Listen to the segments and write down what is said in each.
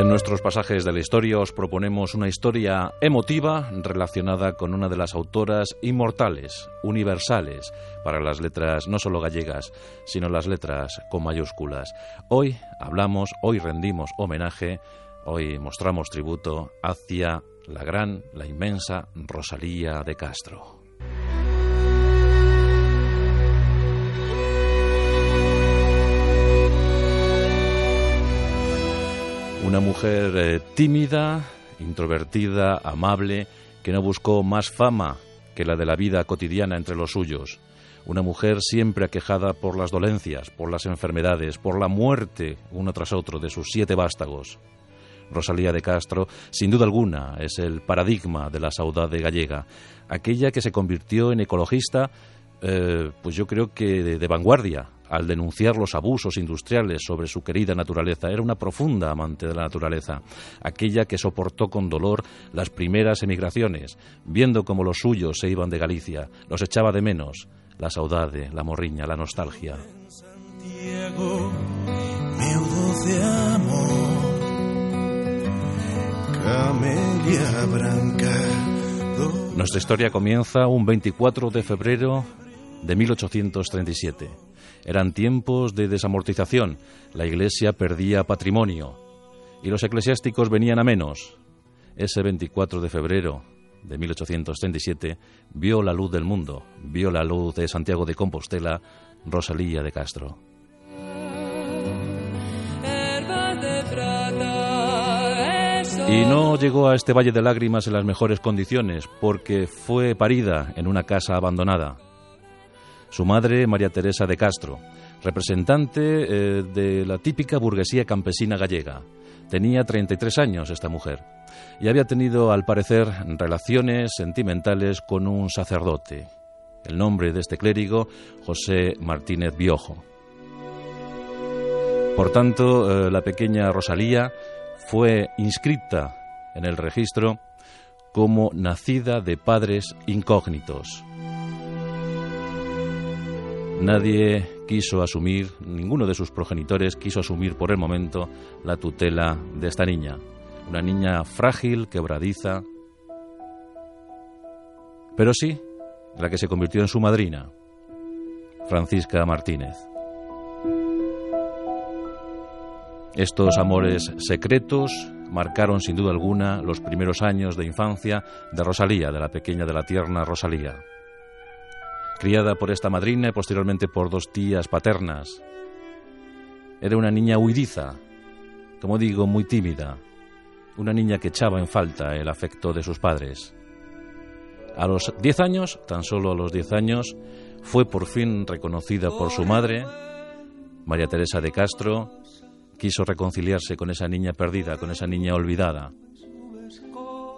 En nuestros pasajes de la historia os proponemos una historia emotiva relacionada con una de las autoras inmortales, universales, para las letras no solo gallegas, sino las letras con mayúsculas. Hoy hablamos, hoy rendimos homenaje, hoy mostramos tributo hacia la gran, la inmensa Rosalía de Castro. Una mujer eh, tímida, introvertida, amable, que no buscó más fama que la de la vida cotidiana entre los suyos. Una mujer siempre aquejada por las dolencias, por las enfermedades, por la muerte uno tras otro de sus siete vástagos. Rosalía de Castro, sin duda alguna, es el paradigma de la saudade gallega, aquella que se convirtió en ecologista, eh, pues yo creo que de vanguardia, al denunciar los abusos industriales sobre su querida naturaleza. Era una profunda amante de la naturaleza, aquella que soportó con dolor las primeras emigraciones, viendo cómo los suyos se iban de Galicia, los echaba de menos, la saudade, la morriña, la nostalgia. Nuestra historia comienza un 24 de febrero de 1837. Eran tiempos de desamortización, la Iglesia perdía patrimonio y los eclesiásticos venían a menos. Ese 24 de febrero de 1837 vio la luz del mundo, vio la luz de Santiago de Compostela, Rosalía de Castro. Y no llegó a este valle de lágrimas en las mejores condiciones, porque fue parida en una casa abandonada. Su madre, María Teresa de Castro, representante eh, de la típica burguesía campesina gallega. Tenía 33 años esta mujer y había tenido, al parecer, relaciones sentimentales con un sacerdote. El nombre de este clérigo, José Martínez Biojo. Por tanto, eh, la pequeña Rosalía fue inscrita en el registro como nacida de padres incógnitos. Nadie quiso asumir, ninguno de sus progenitores quiso asumir por el momento la tutela de esta niña. Una niña frágil, quebradiza, pero sí la que se convirtió en su madrina, Francisca Martínez. Estos amores secretos marcaron sin duda alguna los primeros años de infancia de Rosalía, de la pequeña de la tierna Rosalía criada por esta madrina y posteriormente por dos tías paternas. Era una niña huidiza, como digo, muy tímida, una niña que echaba en falta el afecto de sus padres. A los diez años, tan solo a los diez años, fue por fin reconocida por su madre, María Teresa de Castro, quiso reconciliarse con esa niña perdida, con esa niña olvidada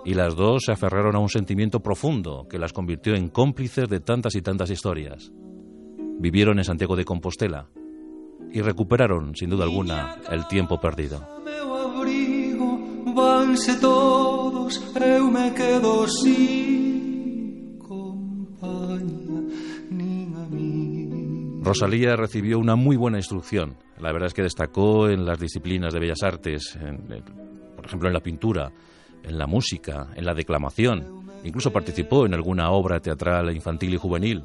y las dos se aferraron a un sentimiento profundo que las convirtió en cómplices de tantas y tantas historias. Vivieron en Santiago de Compostela y recuperaron, sin duda alguna, el tiempo perdido. Rosalía recibió una muy buena instrucción. La verdad es que destacó en las disciplinas de bellas artes, por ejemplo en la pintura, en la música, en la declamación. Incluso participó en alguna obra teatral infantil y juvenil.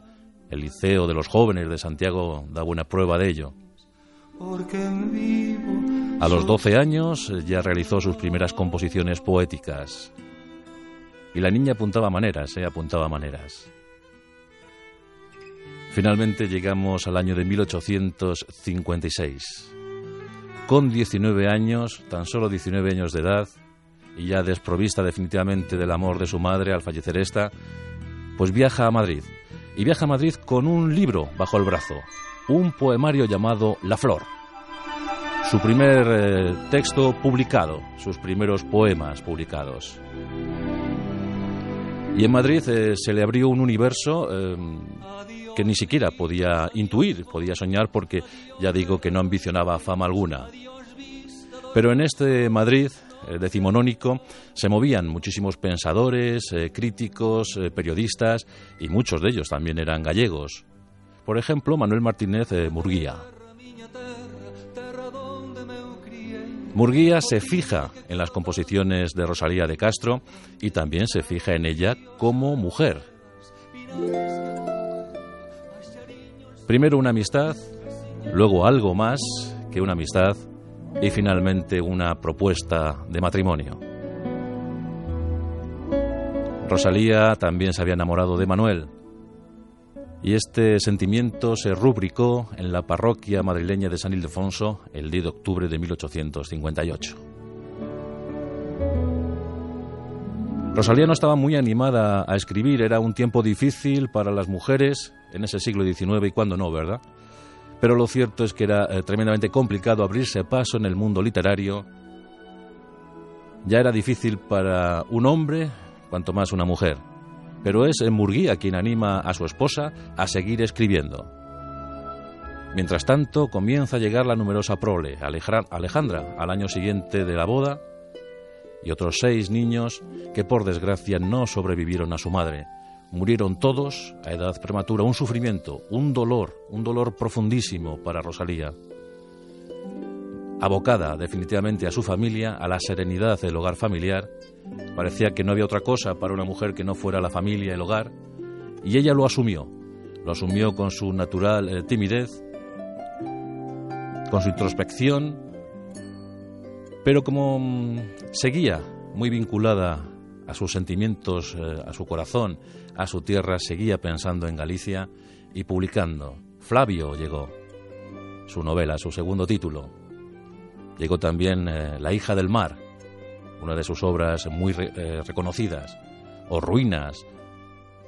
El Liceo de los Jóvenes de Santiago da buena prueba de ello. A los 12 años ya realizó sus primeras composiciones poéticas. Y la niña apuntaba maneras, ¿eh? apuntaba maneras. Finalmente llegamos al año de 1856. Con 19 años, tan solo 19 años de edad, y ya desprovista definitivamente del amor de su madre al fallecer esta, pues viaja a Madrid. Y viaja a Madrid con un libro bajo el brazo, un poemario llamado La Flor. Su primer eh, texto publicado, sus primeros poemas publicados. Y en Madrid eh, se le abrió un universo em, que ni siquiera podía intuir, podía soñar porque ya digo que no ambicionaba fama alguna. Pero en este Madrid eh, decimonónico se movían muchísimos pensadores, eh, críticos, eh, periodistas y muchos de ellos también eran gallegos. Por ejemplo, Manuel Martínez Murguía. Murguía se fija en las composiciones de Rosalía de Castro y también se fija en ella como mujer. Primero una amistad, luego algo más que una amistad y finalmente una propuesta de matrimonio. Rosalía también se había enamorado de Manuel y este sentimiento se rubricó en la parroquia madrileña de San Ildefonso el 10 de octubre de 1858. Rosalía no estaba muy animada a escribir, era un tiempo difícil para las mujeres en ese siglo XIX y cuando no, ¿verdad? Pero lo cierto es que era eh, tremendamente complicado abrirse paso en el mundo literario. Ya era difícil para un hombre, cuanto más una mujer. Pero es Murguía quien anima a su esposa a seguir escribiendo. Mientras tanto, comienza a llegar la numerosa prole, Alejandra, al año siguiente de la boda, y otros seis niños que por desgracia no sobrevivieron a su madre. Murieron todos a edad prematura, un sufrimiento, un dolor, un dolor profundísimo para Rosalía. Abocada definitivamente a su familia, a la serenidad del hogar familiar, parecía que no había otra cosa para una mujer que no fuera la familia, el hogar, y ella lo asumió. Lo asumió con su natural eh, timidez, con su introspección, pero como mm, seguía muy vinculada a sus sentimientos, eh, a su corazón, a su tierra, seguía pensando en Galicia y publicando. Flavio llegó, su novela, su segundo título. Llegó también eh, La hija del mar, una de sus obras muy eh, reconocidas, o Ruinas,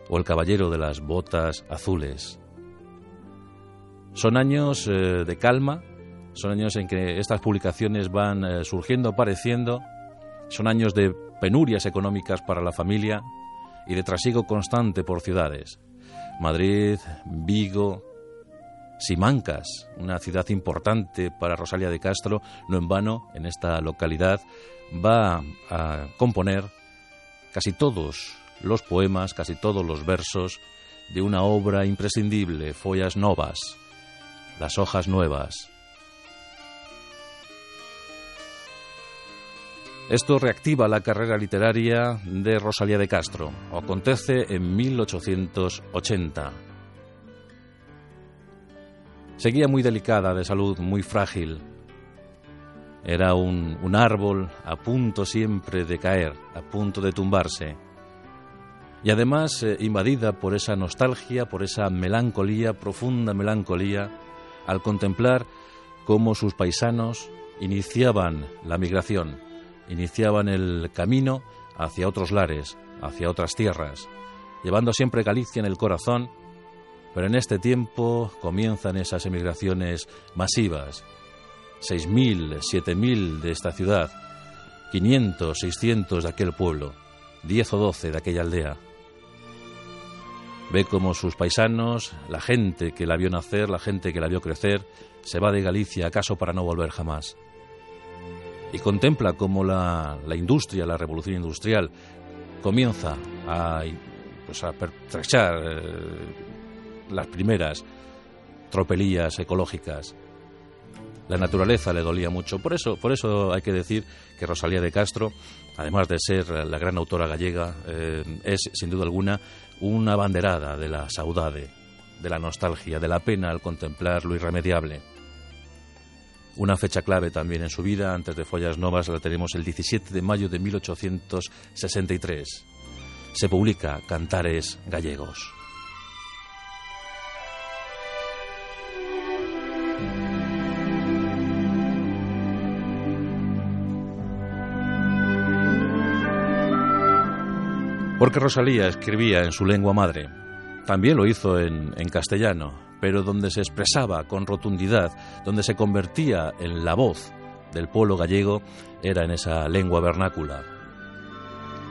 o El caballero de las botas azules. Son años de calma, son años en que estas publicaciones van surgiendo, apareciendo, son años de penurias económicas para la familia y de trasiego constante por ciudades. Madrid, Vigo, Simancas, una ciudad importante para Rosalia de Castro, no en vano, en esta localidad, va a componer casi todos los poemas, casi todos los versos de una obra imprescindible, Follas Novas, Las hojas nuevas, Esto reactiva la carrera literaria de Rosalía de Castro. Acontece en 1880. Seguía muy delicada de salud, muy frágil. Era un, árbol a punto siempre de caer, a punto de tumbarse. Y además eh, invadida por esa nostalgia, por esa melancolía, profunda melancolía, al contemplar cómo sus paisanos iniciaban la migración iniciaban el camino hacia otros lares, hacia otras tierras, llevando siempre Galicia en el corazón, pero en este tiempo comienzan esas emigraciones masivas, 6.000, 7.000 de esta ciudad, 500, 600 de aquel pueblo, 10 o 12 de aquella aldea. Ve cómo sus paisanos, la gente que la vio nacer, la gente que la vio crecer, se va de Galicia acaso para no volver jamás y contempla cómo la, industria, la revolución industrial, comienza a, pues a pertrechar eh, las primeras tropelías ecológicas. La naturaleza le dolía mucho. Por eso, por eso hay que decir que Rosalía de Castro, además de ser la gran autora gallega, eh, es sin duda alguna una banderada de la saudade, de la nostalgia, de la pena al contemplar lo irremediable. Una fecha clave también en su vida, antes de Follas Novas, la tenemos el 17 de mayo de 1863. Se publica Cantares Gallegos. Porque Rosalía escribía en su lengua madre. También lo hizo en, en castellano, pero donde se expresaba con rotundidad, donde se convertía en la voz del pueblo gallego, era en esa lengua vernácula.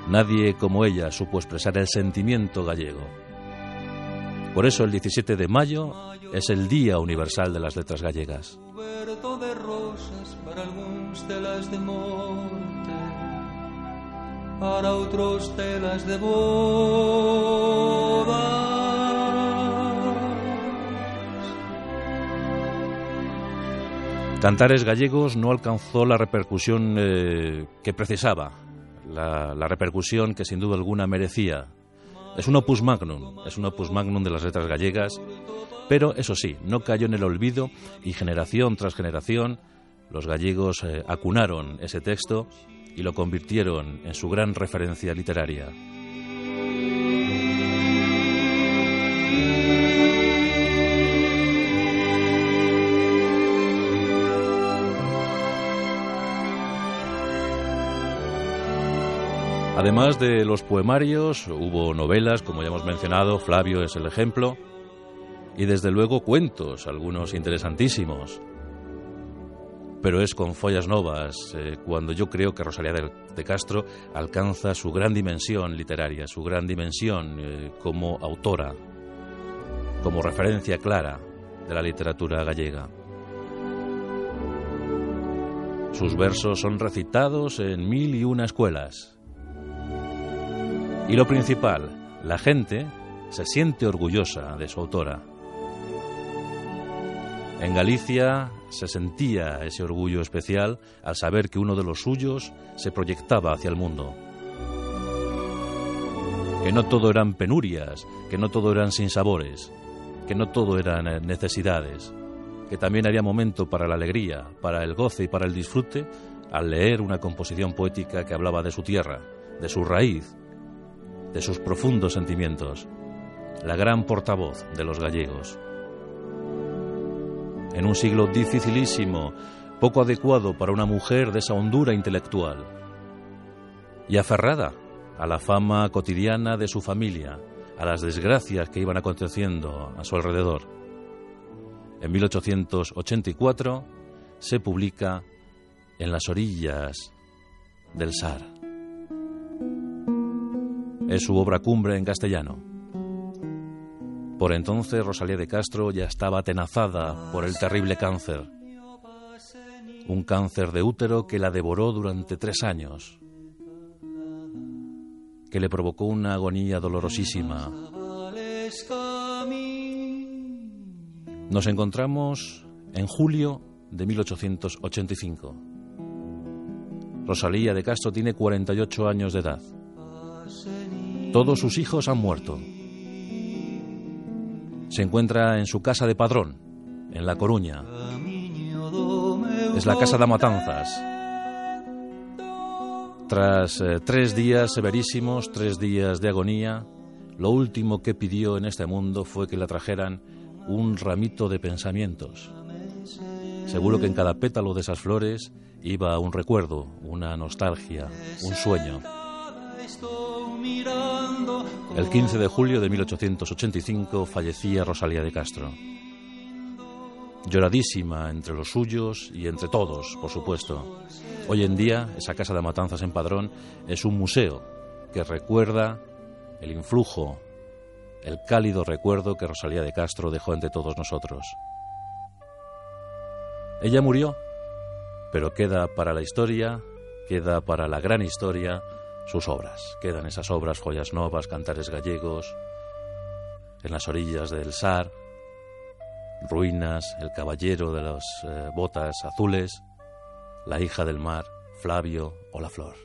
Nadie como ella supo expresar el sentimiento gallego. Por eso el 17 de mayo es el Día Universal de las Letras Gallegas. para telas de Cantares Gallegos no alcanzó la repercusión eh, que precisaba, la, repercusión que sin duda alguna merecía. Es un opus magnum, es un opus magnum de las letras gallegas, pero eso sí, no cayó en el olvido y generación tras generación los gallegos eh, acunaron ese texto y lo convirtieron en su gran referencia literaria. Además de los poemarios, hubo novelas, como ya hemos mencionado, Flavio es el ejemplo, y desde luego cuentos, algunos interesantísimos. Pero es con Follas Novas eh, cuando yo creo que Rosalía de, Castro alcanza su gran dimensión literaria, su gran dimensión eh, como autora, como referencia clara de la literatura gallega. Sus versos son recitados en mil y una escuelas, y lo principal, la gente se siente orgullosa de su autora. En Galicia se sentía ese orgullo especial al saber que uno de los suyos se proyectaba hacia el mundo. Que no todo eran penurias, que no todo eran sinsabores, que no todo eran eh, necesidades, que también había momento para la alegría, para el goce y para el disfrute al leer una composición poética que hablaba de su tierra, de su raíz, de sus profundos sentimientos, la gran portavoz de los gallegos. En un siglo dificilísimo, poco adecuado para una mujer de esa hondura intelectual, y aferrada a la fama cotidiana de su familia, a las desgracias que iban aconteciendo a su alrededor. En 1884 se publica En las orillas del Sar es su obra cumbre en castellano. Por entonces Rosalía de Castro ya estaba atenazada por el terrible cáncer, un cáncer de útero que la devoró durante tres años, que le provocó una agonía dolorosísima. Nos encontramos en julio de 1885. Rosalía de Castro tiene 48 años de edad. Todos sus hijos han muerto. Se encuentra en su casa de padrón, en La Coruña. Es la casa de Matanzas. Tras eh, tres días severísimos, tres días de agonía, lo último que pidió en este mundo fue que le trajeran un ramito de pensamientos. Seguro que en cada pétalo de esas flores iba un recuerdo, una nostalgia, un sueño. El 15 de julio de 1885 fallecía Rosalía de Castro. Lloradísima entre los suyos y entre todos, por supuesto. Hoy en día, esa casa de matanzas en Padrón es un museo que recuerda el influjo, el cálido recuerdo que Rosalía de Castro dejó entre todos nosotros. Ella murió, pero queda para la historia, queda para la gran historia sus obras. Quedan esas obras, joyas novas, cantares gallegos, en las orillas del Sar, ruinas, el caballero de las eh, botas azules, la hija del mar, Flavio o la flor.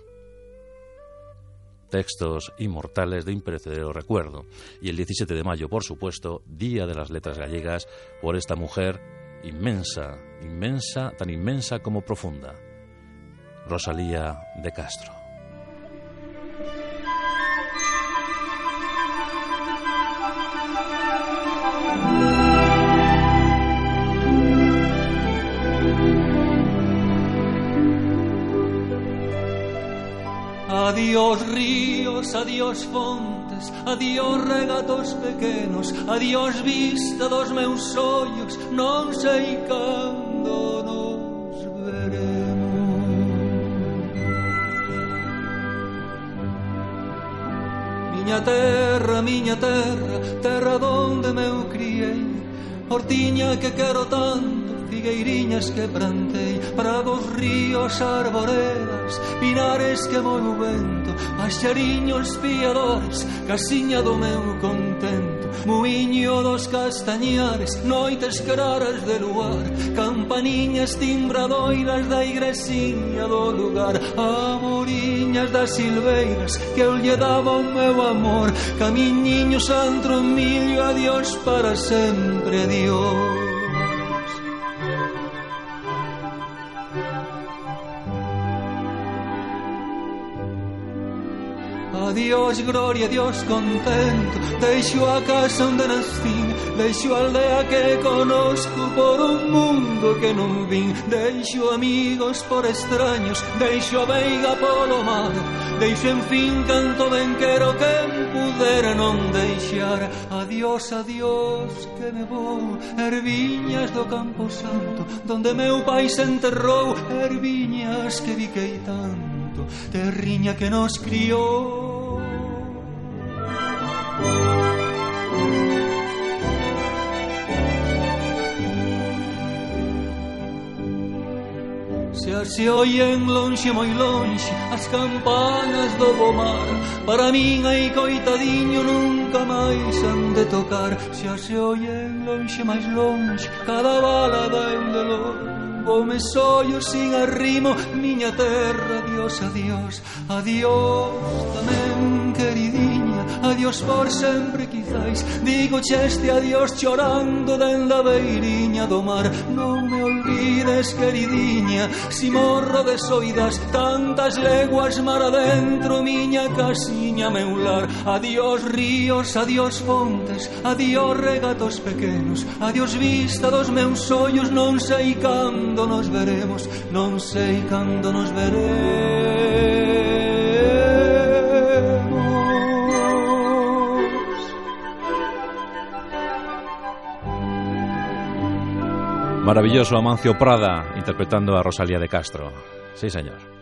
Textos inmortales de imperecedero recuerdo. Y el 17 de mayo, por supuesto, Día de las Letras Gallegas, por esta mujer inmensa, inmensa, tan inmensa como profunda, Rosalía de Castro. Adiós ríos, adiós fontes, adiós regatos pequenos, adiós vista dos meus ollos, non sei cando nos veremos. Miña terra, miña terra, terra donde meu criei, hortiña que quero tanto, figueiriñas que plantei, prados, ríos, arboredos, árboles, pinares que moi o vento, paxariños piadores, casiña do meu contento, muiño dos castañares, noites claras de luar, campaniñas timbradoiras da igresiña do lugar, amoriñas das silveiras que eu lle daba o meu amor, camiñiños antro millo, adiós para sempre, adiós. Dios, gloria a Dios contento. Deixo a casa onde nascín, deixo a aldea que conozco por un mundo que non vin. Deixo amigos por extraños, deixo a veiga polo mar. Deixo en fin canto ben quero que pudera non deixar. Adiós, adiós, que me vou, erviñas do campo santo, donde meu pai se enterrou, erviñas que viquei tanto, terriña que nos criou. Se se oyen lonxe moi lonxe as campanas do pomar Para min aí coitadiño nunca máis han de tocar. Se se oyen lonxe máis lonxe cada bala dá un dolor. Vome sollo sin arrimo, miña terra, adiós, adiós, adiós tamén adiós por sempre quizáis Digo cheste adiós chorando dende a beiriña do mar. Non me olvides queridiña Si morro de soidas tantas leguas mar adentro Miña casiña meu lar Adiós ríos, adiós fontes Adiós regatos pequenos Adiós vista dos meus ollos Non sei cando nos veremos Non sei cando nos veremos. Maravilloso Amancio Prada interpretando a Rosalía de Castro. Sí, señor.